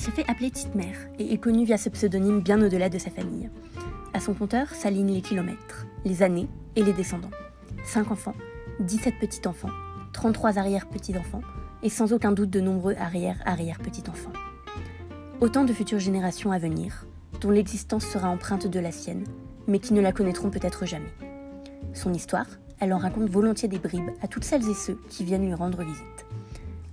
se fait appeler Petite Mère et est connue via ce pseudonyme bien au-delà de sa famille. À son compteur s'alignent les kilomètres, les années et les descendants. 5 enfants, 17 petits-enfants, 33 arrière-petits-enfants et sans aucun doute de nombreux arrière-arrière-petits-enfants. Autant de futures générations à venir, dont l'existence sera empreinte de la sienne, mais qui ne la connaîtront peut-être jamais. Son histoire, elle en raconte volontiers des bribes à toutes celles et ceux qui viennent lui rendre visite.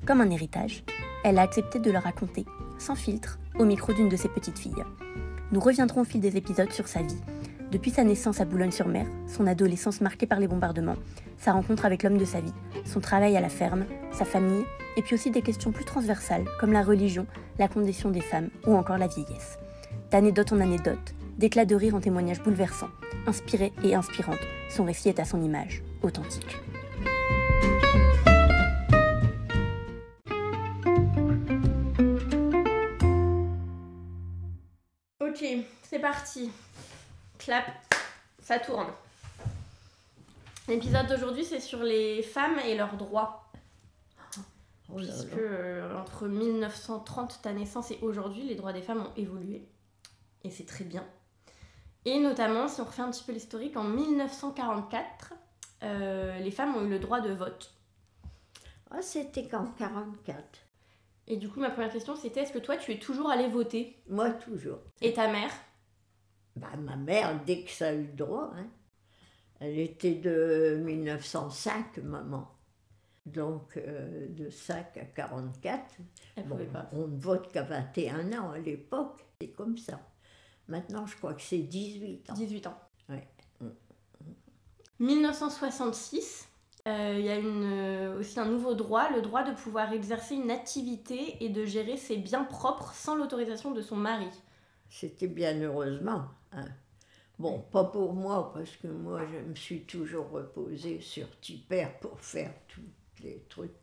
Comme un héritage, elle a accepté de le raconter, sans filtre, au micro d'une de ses petites filles. Nous reviendrons au fil des épisodes sur sa vie, depuis sa naissance à Boulogne-sur-Mer, son adolescence marquée par les bombardements, sa rencontre avec l'homme de sa vie, son travail à la ferme, sa famille, et puis aussi des questions plus transversales comme la religion, la condition des femmes ou encore la vieillesse. D'anecdote en anecdote, d'éclats de rire en témoignages bouleversants, inspirés et inspirantes, son récit est à son image, authentique. Parti. Clap, ça tourne. L'épisode d'aujourd'hui, c'est sur les femmes et leurs droits. Oh là Puisque là. euh, entre 1930, ta naissance, et aujourd'hui, les droits des femmes ont évolué. Et c'est très bien. Et notamment, si on refait un petit peu l'historique, en 1944, euh, les femmes ont eu le droit de vote. Ah, c'était qu'en 44. Et du coup, ma première question, c'était est-ce que toi, tu es toujours allé voter? Moi, toujours. Et ta mère? Bah, ma mère, dès que ça a eu le droit, hein, elle était de 1905, maman. Donc, euh, de 5 à 44. Elle Bon, on ne vote qu'à 21 ans à l'époque. C'est comme ça. Maintenant, je crois que c'est 18 ans. 18 ans. Ouais. 1966, euh, il y a une, euh, aussi un nouveau droit, le droit de pouvoir exercer une activité et de gérer ses biens propres sans l'autorisation de son mari. C'était bien heureusement. Hein. Bon, pas pour moi, parce que moi, je me suis toujours reposée sur Tipper pour faire tous les trucs.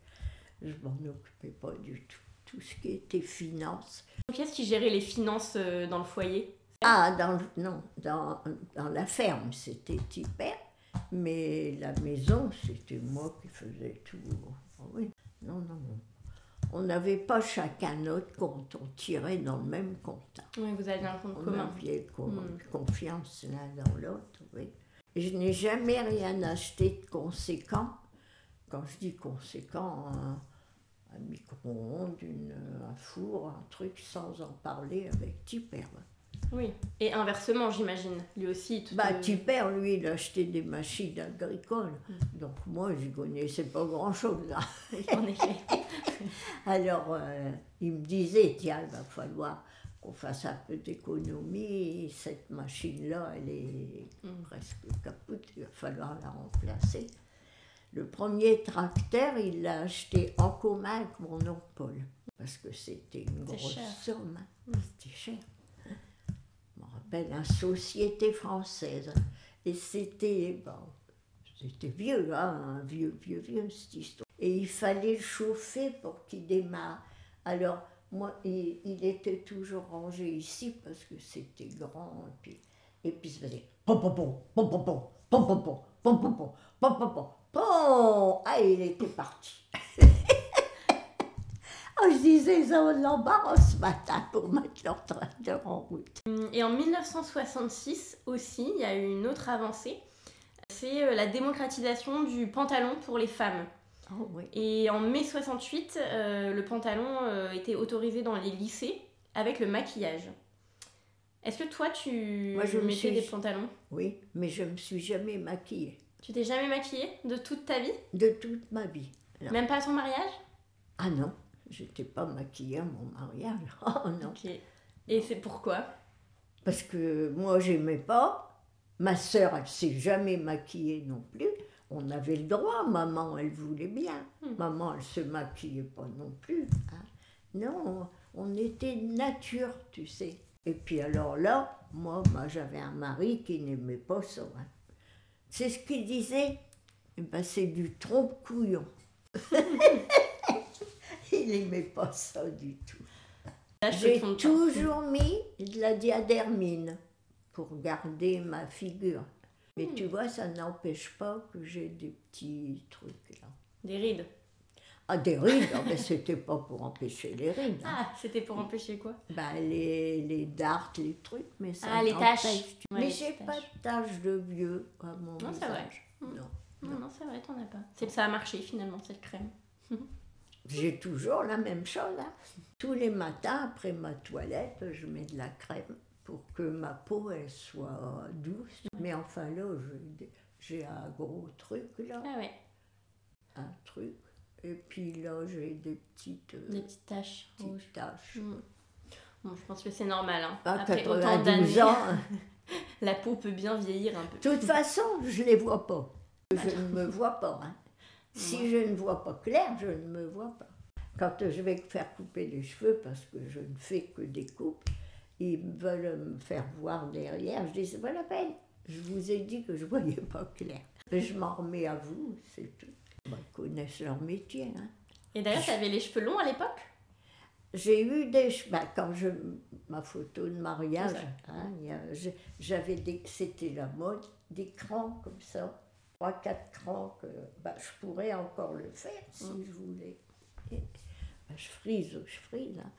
Je m'en occupais pas du tout. Tout ce qui était finance. Qui est-ce qui gérait les finances euh, dans le foyer? Ah, dans, le- non, dans, dans la ferme, c'était Tipper, mais la maison, c'était moi qui faisais tout. Ah oui, non, non, non. On n'avait pas chacun notre compte, on tirait dans le même compte. Oui, vous aviez un compte On commun. avait Mm. confiance l'un dans l'autre, oui. Je n'ai jamais rien acheté de conséquent. Quand je dis conséquent, un, un micro-ondes, un four, un truc, sans en parler avec Tipper. Oui. Et inversement, j'imagine. Lui aussi. Tout Bah, euh, Tipper, lui, il achetait des machines agricoles. Mm. Donc moi, je connaissais pas grand-chose. là. En effet. Alors, euh, il me disait, tiens, il va falloir qu'on fasse un peu d'économie. Cette machine-là, elle est Mm. presque capote, il va falloir la remplacer. Le premier tracteur, il l'a acheté en commun avec mon oncle Paul, parce que c'était une grosse cher. somme. hein. Mm. C'était cher. Je me rappelle, une société française. Et c'était, bon, c'était vieux, hein, un vieux, vieux, vieux, cette histoire. Et il fallait le chauffer pour qu'il démarre. Alors, moi, il, était toujours rangé ici parce que c'était grand. Et puis, et puis, faisait pom pom pom, pom pom pom, pom pom pom, pom pom pom, pom pom pom, pom. Ah, il était parti. Ah, je disais, ça on l'embarras ce matin pour mettre leur tracteur en route. Et en 1966 aussi, il y a eu une autre avancée. C'est euh, la démocratisation du pantalon pour les femmes. Oh. Et en mai 68, euh, le pantalon euh, était autorisé dans les lycées avec le maquillage. Est-ce que toi, tu Moi, je me mettais suis- des pantalons? Oui, mais je ne me suis jamais maquillée Tu t'es jamais maquillée de toute ta vie? De toute ma vie. Non. Même pas à ton mariage? Ah non, j'étais pas maquillée à mon mariage. Oh non. Ok. Et c'est pourquoi? Parce que moi, j'aimais pas. Ma sœur, elle s'est jamais maquillée non plus. On avait le droit, maman, elle voulait bien. Hmm. Maman, elle se maquillait pas non plus. hein. Non, on était nature, tu sais. Et puis alors là, moi, moi j'avais un mari qui n'aimait pas ça. hein. C'est ce qu'il disait. Eh ben, c'est du trompe-couillon. Il n'aimait pas ça du tout. J'ai toujours mis de la diadermine pour garder ma figure. Mais tu vois, ça n'empêche pas que j'ai des petits trucs là. Des rides. Ah, des rides, ah, mais c'était pas pour empêcher les rides. hein. Ah, c'était pour empêcher quoi? Bah, les, les dards, les trucs, mais ça Ah, les taches. Mais j'ai pas de taches de vieux à mon Non, c'est vrai. visage. Mm. Non. Non, non, c'est vrai, t'en as pas. C'est ça a marché finalement, cette crème. J'ai toujours la même chose. hein. Tous les matins, après ma toilette, je mets de la crème pour que ma peau elle soit douce. Mais enfin là, j'ai un gros truc là, Ah ouais, un truc. Et puis là, j'ai des petites, euh, des petites taches petites rouges. taches. Mm. Bon, je pense que c'est normal. Hein. À Après autant 92 d'années, la peau peut bien vieillir un peu. de toute façon, je les vois pas. Je ne me vois pas. hein. Si je ne vois pas clair, je ne me vois pas. Quand je vais faire couper les cheveux, parce que je ne fais que des coupes, ils veulent me faire voir derrière. Je dis, c'est pas la peine. Je vous ai dit que je voyais pas clair. Mais je m'en remets à vous, c'est tout. Bah, ils connaissent leur métier. hein. Et d'ailleurs, t'avais les cheveux longs à l'époque? J'ai eu des che- bah, quand je ma photo de mariage, hein, j'avais des c'était la mode des crans comme ça, trois quatre crans que bah, je pourrais encore le faire si Mm. je voulais. Et, bah, je frise, je frise. hein.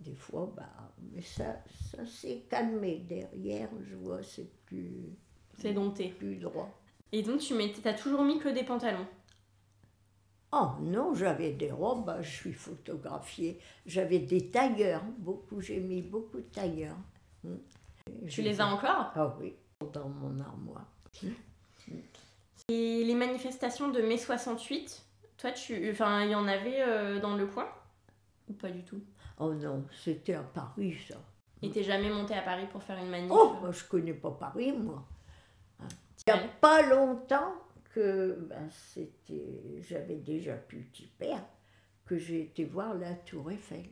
Des fois, bah, mais ça, ça s'est calmé derrière. Je vois, c'est plus C'est dompté. plus droit. Et donc, tu t'as toujours mis que des pantalons? Oh non, j'avais des robes, bah, je suis photographiée. J'avais des tailleurs, beaucoup, j'ai mis beaucoup de tailleurs. Hmm. Tu les as encore? Ah oui, dans mon armoire. Et les manifestations de mai 68, toi, tu, enfin, il y en avait euh, dans le coin? Ou pas du tout Oh non, c'était à Paris ça. Et t'es jamais monté à Paris pour faire une manif Oh, moi je connais pas Paris moi. Hein. Il n'y a pas longtemps que ben, c'était, j'avais déjà plus petit père que j'ai été voir la Tour Eiffel.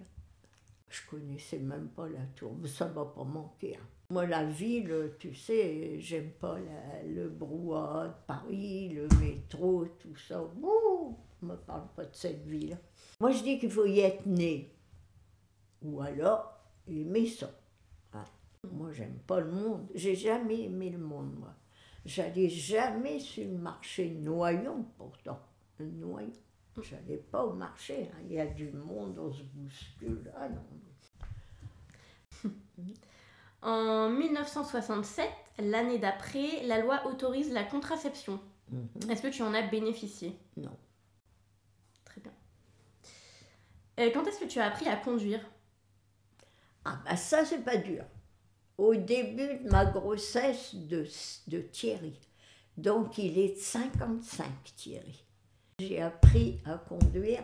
Je connaissais même pas la tour, mais ça m'a pas manqué. hein. Moi, la ville, tu sais, j'aime pas la- le brouhaha de Paris, le métro, tout ça. Ouh, on me parle pas de cette ville. Moi, je dis qu'il faut y être né. Ou alors, aimer ça. Hein? Moi, j'aime pas le monde. J'ai jamais aimé le monde, moi. J'allais jamais sur le marché Noyon, pourtant. Noyon. J'allais pas au marché. hein. Il y a du monde, on se bouscule. Ah non. En 1967, l'année d'après, la loi autorise la contraception. Mhm. Est-ce que tu en as bénéficié? Non. Très bien. Quand est-ce que tu as appris à conduire? Ah bah ça, c'est pas dur. Au début de ma grossesse de, de Thierry. Donc il est de 55, Thierry. J'ai appris à conduire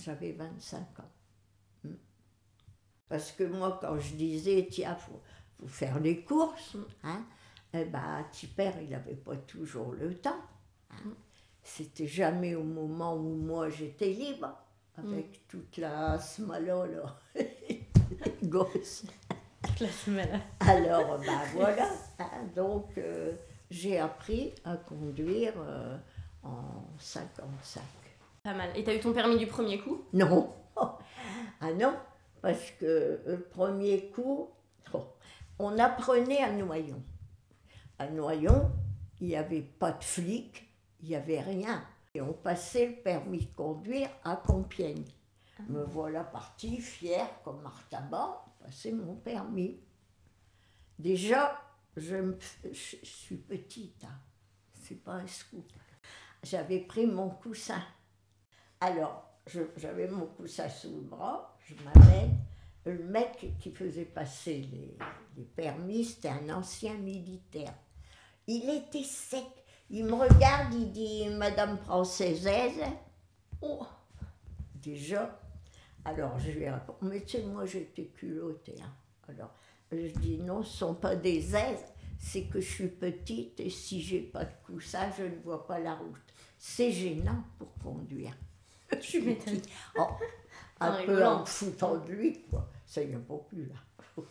j'avais 25 ans. Hmm. Parce que moi, quand je disais, tiens, faut, faut faire les courses, hein, eh ben, père, il n'avait pas toujours le temps. hein. C'était jamais au moment où moi j'étais libre, avec toute la smala, là, gosse. Alors, ben voilà. hein, donc, euh, j'ai appris à conduire euh, en 55. Pas mal. Et t'as eu ton permis du premier coup? Non. Ah non, parce que le premier coup, oh, on apprenait à Noyon. À Noyon, il n'y avait pas de flics, il n'y avait rien. Et on passait le permis de conduire à Compiègne. Me voilà partie fière comme Martaban, passer mon permis. Déjà, je, suis petite, hein. c'est pas un scoop. J'avais pris mon coussin. Alors, j'avais mon coussin sous le bras, je m'amène. Le mec qui faisait passer les, les permis, c'était un ancien militaire. Il était sec. Il me regarde, il dit Madame Française. Oh Déjà. Alors je lui réponds Mais tu sais, moi j'étais culottée. hein. Alors je dis Non, ce ne sont pas des aises, c'est que je suis petite et si j'ai pas de coussin, je ne vois pas la route. C'est gênant pour conduire. M'étonnes. Oh, En un peu rigolant. en foutant de lui, quoi. Ça y est pas plus là.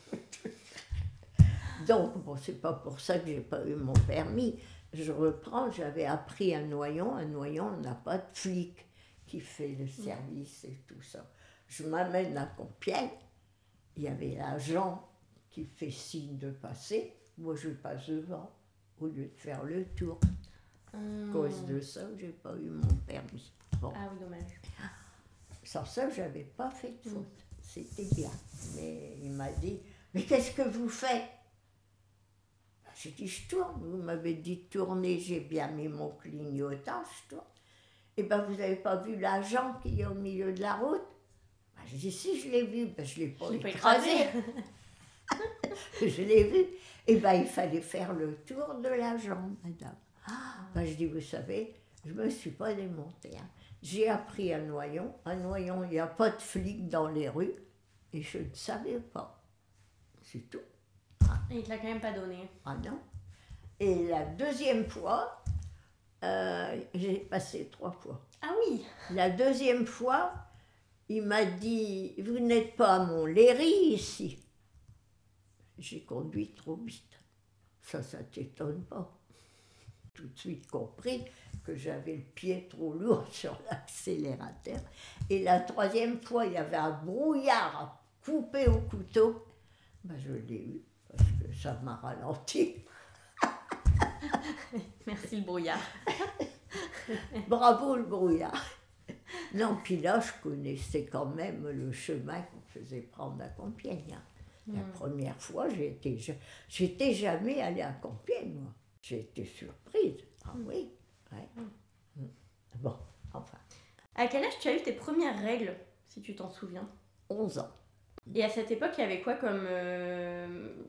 Donc, bon, c'est pas pour ça que j'ai pas eu mon permis. Je reprends, j'avais appris à Noyon. À Noyon, on n'a pas de flic qui fait le service et tout ça. Je m'amène à Compiègne. Il y avait l'agent qui fait signe de passer. Moi, je passe devant au lieu de faire le tour. À cause de ça, j'ai pas eu mon permis. Bon. Ah oui, dommage. Sans ça, je n'avais pas fait de faute. C'était bien. Mais il m'a dit, mais qu'est-ce que vous faites? J'ai dit, je tourne. Vous m'avez dit de tourner, j'ai bien mis mon clignotant, je tourne. Et ben vous n'avez pas vu l'agent qui est au milieu de la route? Ben, J'ai dit, si je l'ai vu, ben, je ne l'ai pas Je écrasé. je l'ai vu. Et ben il fallait faire le tour de la jambe, madame. Ben, je dis, vous savez, je ne me suis pas démontée. hein. J'ai appris à Noyon. À Noyon, il n'y a pas de flics dans les rues. Et je ne savais pas. C'est tout. Il te l'a quand même pas donné. Ah non. Et la deuxième fois, euh, j'ai passé trois fois. Ah oui La deuxième fois, il m'a dit Vous n'êtes pas à Montlhéry ici. J'ai conduit trop vite. Ça, ça t'étonne pas. Tout de suite compris que j'avais le pied trop lourd sur l'accélérateur. Et la troisième fois, il y avait un brouillard à couper au couteau. Ben, je l'ai eu parce que ça m'a ralenti. Merci le brouillard. Bravo le brouillard. Non, puis là, je connaissais quand même le chemin qu'on faisait prendre à Compiègne. hein. La première fois, j'étais, j'étais jamais allée à Compiègne, moi. J'ai été surprise. Ah oui, ouais. Mm. Bon, enfin, À quel âge tu as eu tes premières règles, si tu t'en souviens? 11 ans. Et à cette époque, il y avait quoi comme euh,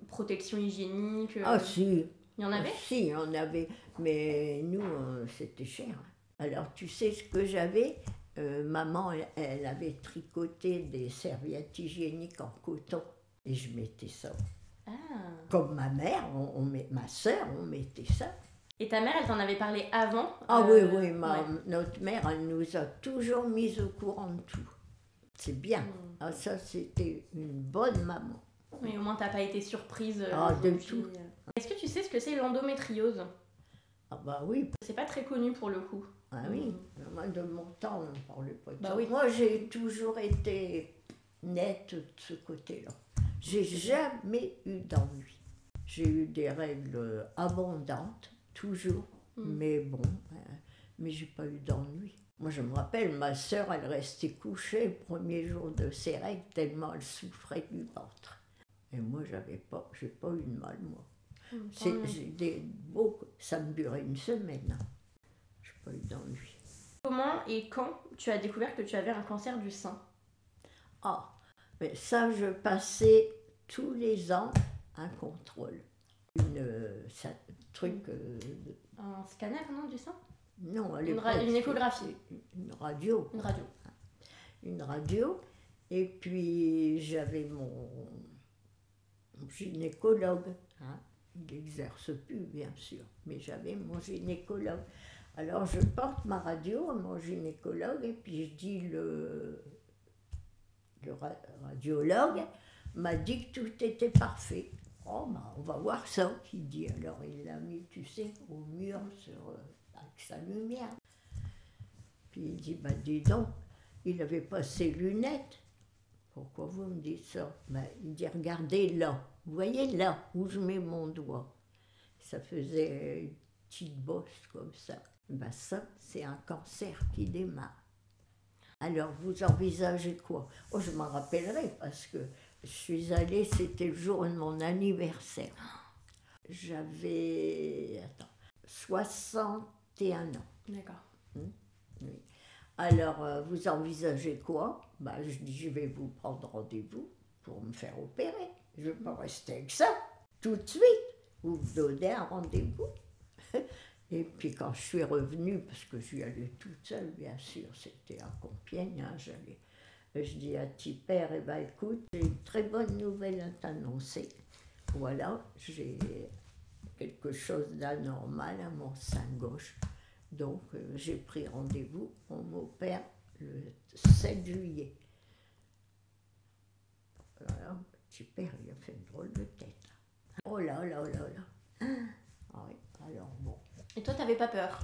protection hygiénique euh, Ah si, Il y en avait? Si, il y en avait, mais nous, euh, c'était cher. Alors, tu sais ce que j'avais? Euh, Maman, elle, elle avait tricoté des serviettes hygiéniques en coton et je mettais ça. Ah. Comme ma mère, on, on met, ma soeur, on mettait ça. Et ta mère, elle t'en avait parlé avant? Ah oui, oui, ma- ouais. notre mère, elle nous a toujours mis au courant de tout. C'est bien. Mm. Ah, ça, c'était une bonne maman. Oui, au moins, t'as pas été surprise. euh, Ah, aujourd'hui. tout. Est-ce que tu sais ce que c'est l'endométriose? Ah bah oui, C'est pas très connu pour le coup. Ah oui, moi de mon temps, on ne parlait pas de Bah ça. oui. Moi, j'ai toujours été nette de ce côté-là. J'ai jamais eu d'ennui. J'ai eu des règles abondantes, toujours, Mm. mais bon, euh, mais j'ai pas eu d'ennui. Moi, je me rappelle, ma sœur, elle restait couchée le premier jour de ses règles tellement elle souffrait du ventre. Et moi, j'avais pas, j'ai pas eu de mal, moi. Tant C'est, des beaux, ça me durait une semaine. hein. J'ai pas eu d'ennui. Comment et quand tu as découvert que tu avais un cancer du sein? Ah, mais ça, je passais tous les ans un contrôle. Une, euh, ça- truc, euh, Un scanner, non, du sein? Non, Une l'époque, ra- une échographie. Une radio. Une radio. Une radio. Et puis, j'avais mon, mon gynécologue. hein. Il n'exerce plus, bien sûr, mais j'avais mon gynécologue. Alors, je porte ma radio à mon gynécologue et puis je dis le, le ra- radiologue m'a dit que tout était parfait. Oh, bah, on va voir ça, qu'il dit. Alors, il l'a mis, tu sais, au mur sur, euh, sa lumière. Puis il dit, bah, dis donc, il avait pas ses lunettes. Pourquoi vous me dites ça? Ben, Il dit, regardez là, vous voyez là où je mets mon doigt. Ça faisait une petite bosse comme ça. Ben, ça, c'est un cancer qui démarre. Alors, vous envisagez quoi? Oh, je m'en rappellerai parce que je suis allée, c'était le jour de mon anniversaire. J'avais, attends, 61 ans. D'accord. Oui. Alors, euh, vous envisagez quoi? Ben, Je dis, je vais vous prendre rendez-vous pour me faire opérer. Je ne vais pas rester avec ça tout de suite. Vous me donnez un rendez-vous. Et puis quand je suis revenue, parce que j'y allais toute seule, bien sûr, c'était à Compiègne, hein, j'allais. Je dis à Tipper, eh ben, écoute, j'ai une très bonne nouvelle à t'annoncer. Voilà, j'ai quelque chose d'anormal à mon sein gauche. Donc euh, j'ai pris rendez-vous, on m'opère le 7 juillet. Voilà, Tipper, il a fait une drôle de tête. Oh là là là là. Ah oui, alors bon. Et toi, t'avais pas peur?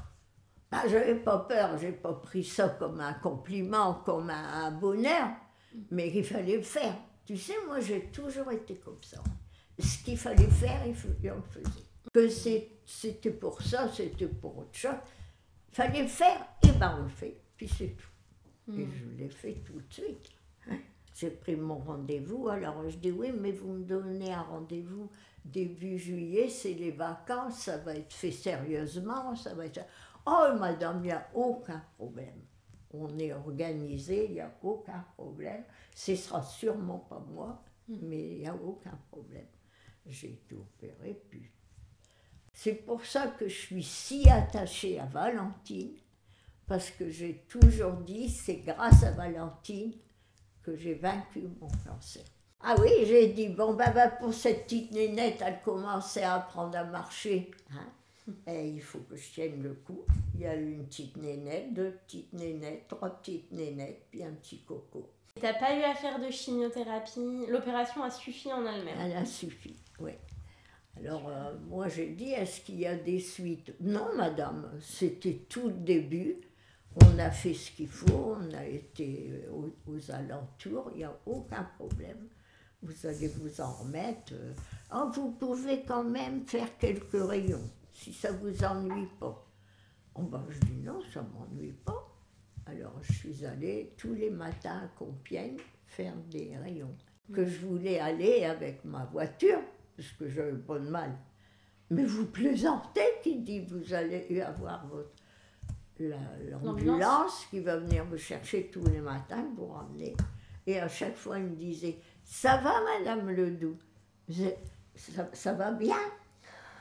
Bah, j'avais pas peur, j'ai pas pris ça comme un compliment, comme un, un bonheur, mais il fallait le faire. Tu sais, moi j'ai toujours été comme ça. Ce qu'il fallait faire, il faut- on le faisait. Que c'est- c'était pour ça, c'était pour autre chose. Il fallait le faire, et ben on le fait, puis c'est tout. Et Mm. je l'ai fait tout de suite. J'ai pris mon rendez-vous, alors je dis oui, mais vous me donnez un rendez-vous début juillet, c'est les vacances, ça va être fait sérieusement, ça va être... Oh madame, il n'y a aucun problème. On est organisé, il n'y a aucun problème. Ce sera sûrement pas moi, mais il n'y a aucun problème. J'ai été opérée, puis... C'est pour ça que je suis si attachée à Valentine, parce que j'ai toujours dit, c'est grâce à Valentine que j'ai vaincu mon cancer. Ah oui, j'ai dit, bon, ben, pour cette petite nénette, elle commençait à apprendre à marcher. hein. Et il faut que je tienne le coup. Il y a eu une petite nénette, deux petites nénettes, trois petites nénettes, puis un petit coco. T'as pas eu à faire de chimiothérapie? L'opération a suffi en elle-même. Elle a suffi, oui. Alors, euh, moi, j'ai dit, est-ce qu'il y a des suites? Non, madame, c'était tout le début. On a fait ce qu'il faut, on a été aux, alentours, il n'y a aucun problème. Vous allez vous en remettre. Ah, vous pouvez quand même faire quelques rayons, si ça vous ennuie pas. Oh, ben, je dis non, ça m'ennuie pas. Alors, je suis allée tous les matins à Compiègne faire des rayons. Que je voulais aller avec ma voiture, parce que j'avais pas de mal. Mais vous plaisantez, qui dit vous allez avoir votre la- l'ambulance qui va venir me chercher tous les matins pour ramener. Et à chaque fois, il me disait Ça va, Madame Ledoux? Ça, ça va bien?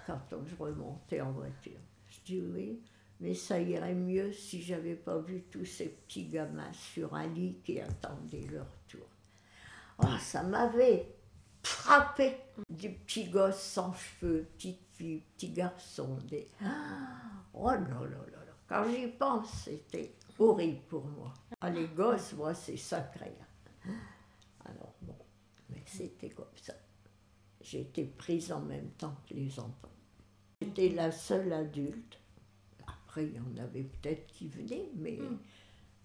Quand je remontais en voiture. Je dis Oui, mais ça irait mieux si j'avais pas vu tous ces petits gamins sur un lit qui attendaient leur tour. Oh, ça m'avait frappé des petits gosses sans cheveux, petites filles, petits garçons. Des... Oh là là là là. Quand j'y pense, c'était horrible pour moi. Ah, les gosses, moi, c'est sacré. hein. Alors bon, mais c'était comme ça. Été prise en même temps que les enfants. J'étais la seule adulte. Après, il y en avait peut-être qui venaient, mais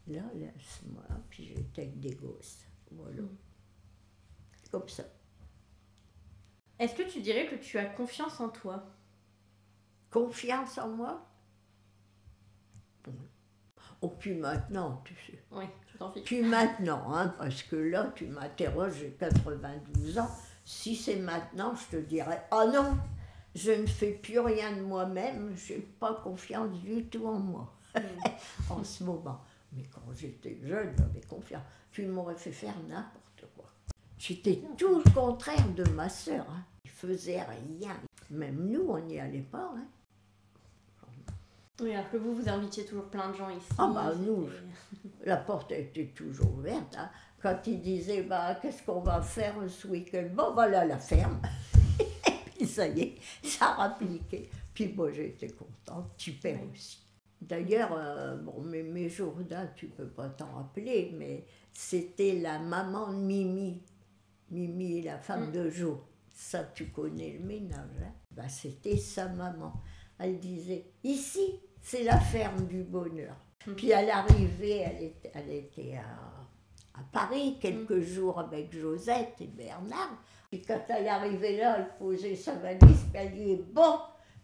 là, là, c'est moi, puis j'étais avec des gosses. Voilà. Comme ça. Est-ce que tu dirais que tu as confiance en toi? Confiance en moi? Oh, puis maintenant, tu sais. Oui, je t'en fiche. Puis maintenant, hein, parce que là, tu m'interroges, j'ai 92 ans. Si c'est maintenant, je te dirais Ah non, je ne fais plus rien de moi-même, je n'ai pas confiance du tout en moi en ce moment. Mais quand j'étais jeune, j'avais confiance. Tu m'aurais fait faire n'importe quoi. J'étais tout le contraire de ma sœur. Hein. Il faisait rien. Même nous, on n'y allait pas. Hein. Oui, alors que vous, vous invitiez toujours plein de gens ici. Ah bah, nous, La porte était toujours ouverte. hein. Quand il disait, bah, qu'est-ce qu'on va faire ce week-end? Bon, voilà la ferme. Et puis ça y est, ça a rappliqué. Puis moi, j'étais contente, tu pères aussi. D'ailleurs, euh, bon, mais mes Jourdain, tu peux pas t'en rappeler, mais c'était la maman de Mimi. Mimi, la femme de Jo. Ça, tu connais le ménage. Hein? Bah, c'était sa maman. Elle disait, ici, c'est la ferme du bonheur. Puis à l'arrivée, elle était, elle était à, à Paris quelques jours avec Josette et Bernard. Puis quand elle arrivait là, elle posait sa valise, puis elle dit Bon,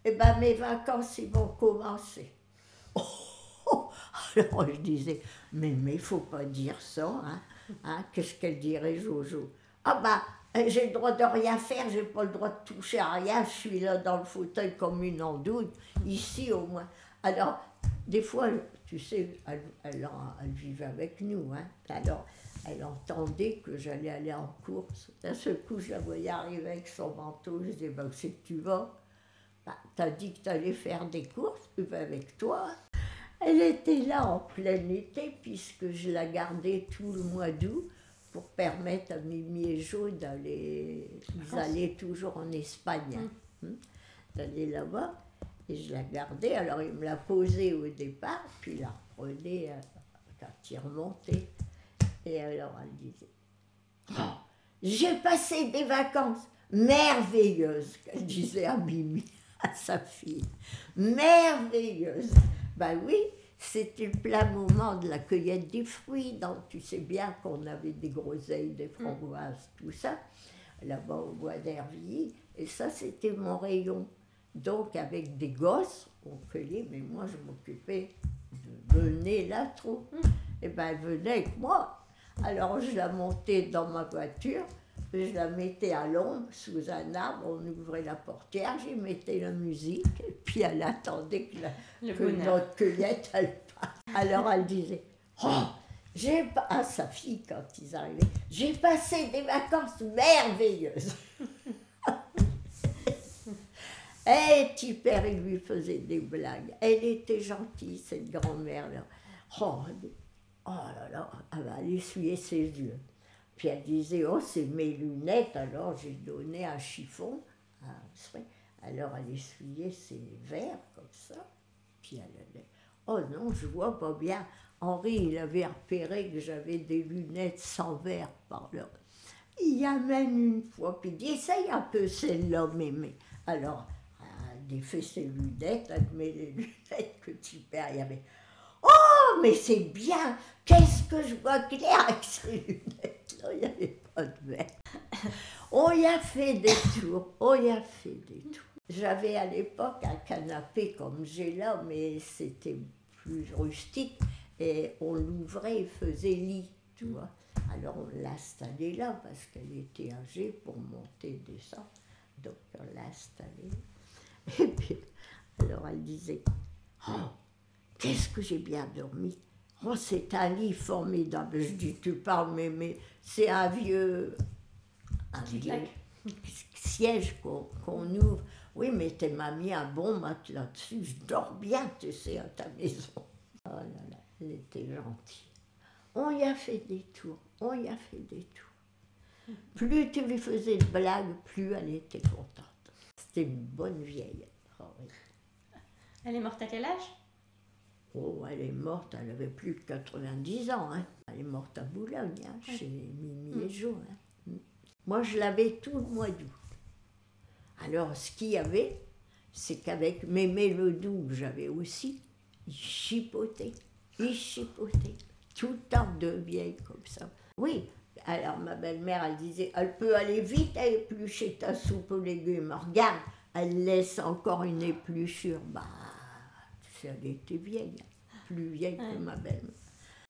eh ben, mes vacances, ils vont commencer. Oh, alors je disais Mais il ne faut pas dire ça. Hein, hein, Qu'est-ce qu'elle dirait, Jojo? Ah bah, euh, j'ai le droit de rien faire, j'ai pas le droit de toucher à rien, je suis là dans le fauteuil comme une andouille, ici au moins. Alors, des fois, tu sais, elle, elle, elle vivait avec nous, hein. alors elle entendait que j'allais aller en course. D'un seul coup, je la voyais arriver avec son manteau, je disais, ben, c'est que tu vas? Bah, T'as dit que tu allais faire des courses, je vais avec toi. Elle était là en plein été, puisque je la gardais tout le mois d'août pour permettre à Mimi et Jo d'aller. Ils allaient toujours en Espagne, hein, hein, d'aller là-bas. Et je la gardais, alors il me l'a posée au départ, puis il la reprenait euh, quand il remontait. Et alors elle disait Oh, J'ai passé des vacances merveilleuses, qu'elle disait à Mimi, à sa fille. Merveilleuses. Ben oui, c'était le plein moment de la cueillette des fruits. Donc, tu sais bien qu'on avait des groseilles, des framboises, tout ça, là-bas au bois d'Hervilly. Et ça, c'était mon rayon. Donc, avec des gosses, on cueillait, mais moi, je m'occupais de mener la troupe. Et ben elle venait avec moi. Alors je la montais dans ma voiture, je la mettais à l'ombre sous un arbre, on ouvrait la portière, j'y mettais la musique, et puis elle attendait que, la, notre cueillette elle passe. Alors elle disait Oh, j'ai pas à sa fille quand ils arrivaient, j'ai passé des vacances merveilleuses. Et Tipper, il lui faisait des blagues. Elle était gentille, cette grand-mère-là. Oh, elle- oh là là, elle allait essuyer ses yeux. Puis elle disait, oh, c'est mes lunettes. Alors j'ai donné un chiffon. Alors elle essuyait ses verres comme ça. Puis elle allait, oh non, je vois pas bien. Henri, il avait repéré que j'avais des lunettes sans verre par là. Il y amène une fois, puis il dit, essaye un peu celle-là, mémé. Alors, elle défait ses lunettes, elle met les lunettes que Tipper y avait. Oh, mais c'est bien Qu'est-ce que je vois clair avec ces lunettes-là Il n'y avait pas de verre. On y a fait des tours, on y a fait des tours. J'avais à l'époque un canapé comme j'ai là, mais c'était plus rustique et on l'ouvrait et faisait lit, tu vois. Alors on l'a installée là parce qu'elle était âgée pour monter et descendre. Donc on l'a installée. Et puis, alors elle disait Oh, qu'est-ce que j'ai bien dormi Oh, c'est un lit formidable. Je dis Tu parles, mais, mais c'est un vieux. Un vieux Tic-tac. siège qu'on ouvre. Oui, mais tu m'as mis un bon matelas dessus. Je dors bien, tu sais, à ta maison. Oh là là, elle était gentille. On y a fait des tours, on y a fait des tours. Plus tu lui faisais de blagues, plus elle était contente. C'était une bonne vieille. Oh, oui. Elle est morte à quel âge? Oh, elle est morte, elle avait plus de 90 ans. hein. Elle est morte à Boulogne, hein, chez Mimi et Jo. hein. Mm. Moi, je l'avais tout le mois d'août. Alors, ce qu'il y avait, c'est qu'avec Mémé Ledoux, que j'avais aussi, il chipotait, il chipotait. Tout le temps, deux vieilles comme ça. Oui, alors ma belle-mère, elle disait, elle peut aller vite à éplucher ta soupe aux légumes. Regarde, elle laisse encore une épluchure. Bah, elle était vieille, plus vieille Ouais. que ma belle-mère.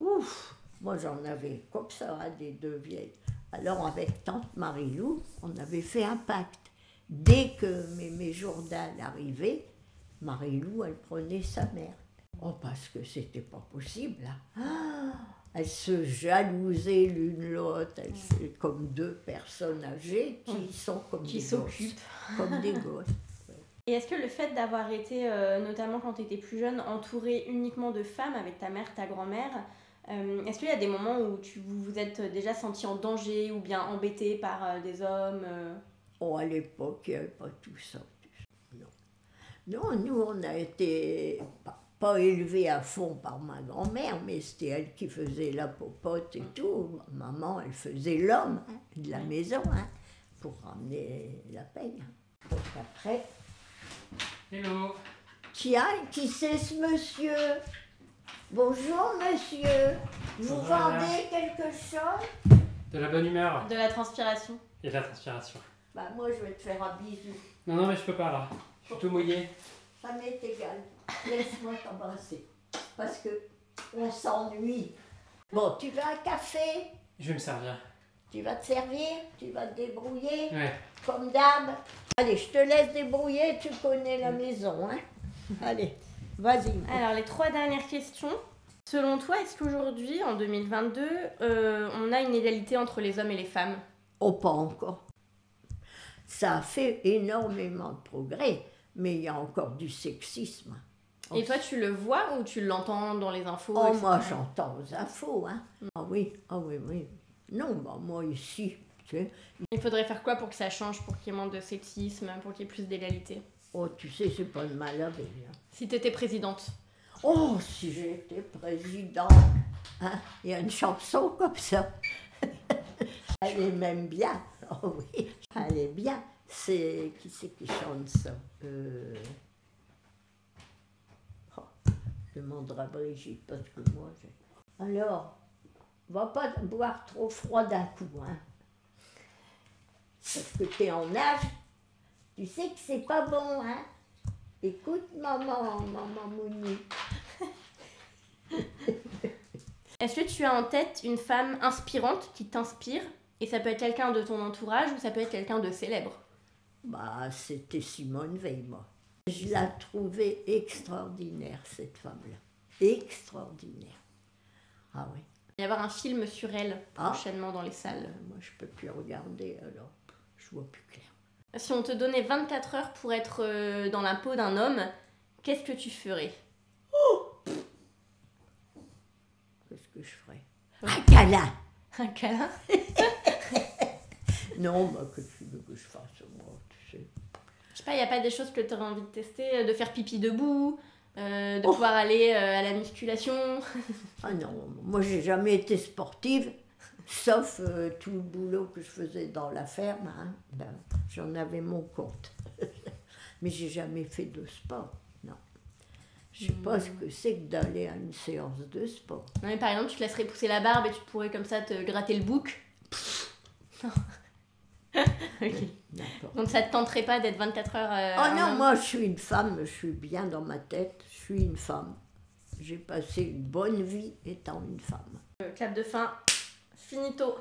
Ouf, moi j'en avais comme ça, hein, des deux vieilles. Alors avec tante Marie-Lou, on avait fait un pacte. Dès que Mémé Jourdain arrivait, Marie-Lou, elle prenait sa mère. Oh, parce que c'était pas possible. hein. Ah, elles se jalousaient l'une l'autre, elles comme deux personnes âgées qui sont comme Qui des gosses. Comme des gosses. Et est-ce que le fait d'avoir été, euh, notamment quand tu étais plus jeune, entourée uniquement de femmes avec ta mère, ta grand-mère, euh, est-ce qu'il y a des moments où tu vous vous êtes déjà senti en danger ou bien embêté par euh, des hommes Oh, à l'époque, il n'y avait pas tout ça. Non. Non, nous, on a été pas, pas élevés à fond par ma grand-mère, mais c'était elle qui faisait la popote et tout. Maman, elle faisait l'homme hein, de la maison hein, pour ramener la paye. hein. Donc après, Hello tiens, qui c'est ce monsieur? Bonjour, monsieur. Vous Bonjour, vendez quelque chose? De la bonne humeur De la transpiration et de la transpiration. Bah, moi, je vais te faire un bisou. Non, non, mais je peux pas là. Je suis tout mouillé. Ça m'est égal. Laisse-moi t'embrasser. Parce que on s'ennuie. Bon, tu veux un café? Je vais me servir. Tu vas te servir Tu vas te débrouiller Ouais. Comme d'hab Allez, je te laisse débrouiller, tu connais la maison, hein Allez, vas-y. Alors, les trois dernières questions. Selon toi, est-ce qu'aujourd'hui, en 2022, euh, on a une égalité entre les hommes et les femmes? Oh, pas encore. Ça a fait énormément de progrès, mais il y a encore du sexisme. Et toi, tu le vois ou tu l'entends dans les infos Oh, etc. moi, j'entends aux infos, hein Ah oui, ah oui, oui. Non, bah, moi, ici, tu sais, Il faudrait faire quoi pour que ça change, pour qu'il y ait moins de sexisme, pour qu'il y ait plus d'égalité? Oh, tu sais, c'est pas de mal avec, hein. Si tu étais présidente Oh, si j'étais président, hein, il y a une chanson comme ça. Elle est même bien. Oh oui, elle est bien. C'est qui c'est qui chante ça? Euh... oh, à Brigitte parce que moi j'ai. Alors, va pas boire trop froid d'un coup, hein. Parce que tu es en âge, tu sais que c'est pas bon, hein. Écoute, maman, maman Mouni. Est-ce que tu as en tête une femme inspirante qui t'inspire? Et ça peut être quelqu'un de ton entourage ou ça peut être quelqu'un de célèbre? Bah, c'était Simone Veil, moi. Je la trouvais extraordinaire, cette femme-là. Extraordinaire. Ah oui. Y avoir un film sur elle Ah. prochainement dans les salles. Moi, je peux plus regarder, alors je vois plus clair. Si on te donnait 24 heures pour être euh, dans la peau d'un homme, qu'est-ce que tu ferais? Qu'est-ce que je ferais? Un câlin Un câlin? Non, bah, que tu veux que je fasse, moi, tu sais. Je sais pas, il n'y a pas des choses que tu aurais envie de tester euh, De faire pipi debout? Euh, De Oh. pouvoir aller euh, à la musculation Ah non, moi, j'ai jamais été sportive, sauf euh, tout le boulot que je faisais dans la ferme. hein. Ben, J'en avais mon compte. Mais j'ai jamais fait de sport, non. Je sais pas ce que c'est que d'aller à une séance de sport. Non mais par exemple, tu te laisserais pousser la barbe et tu pourrais comme ça te gratter le bouc. Donc ça te tenterait pas d'être 24 heures euh, Oh non, moi je suis une femme, je suis bien dans ma tête, je suis une femme. J'ai passé une bonne vie étant une femme. Euh, Clap de fin, finito.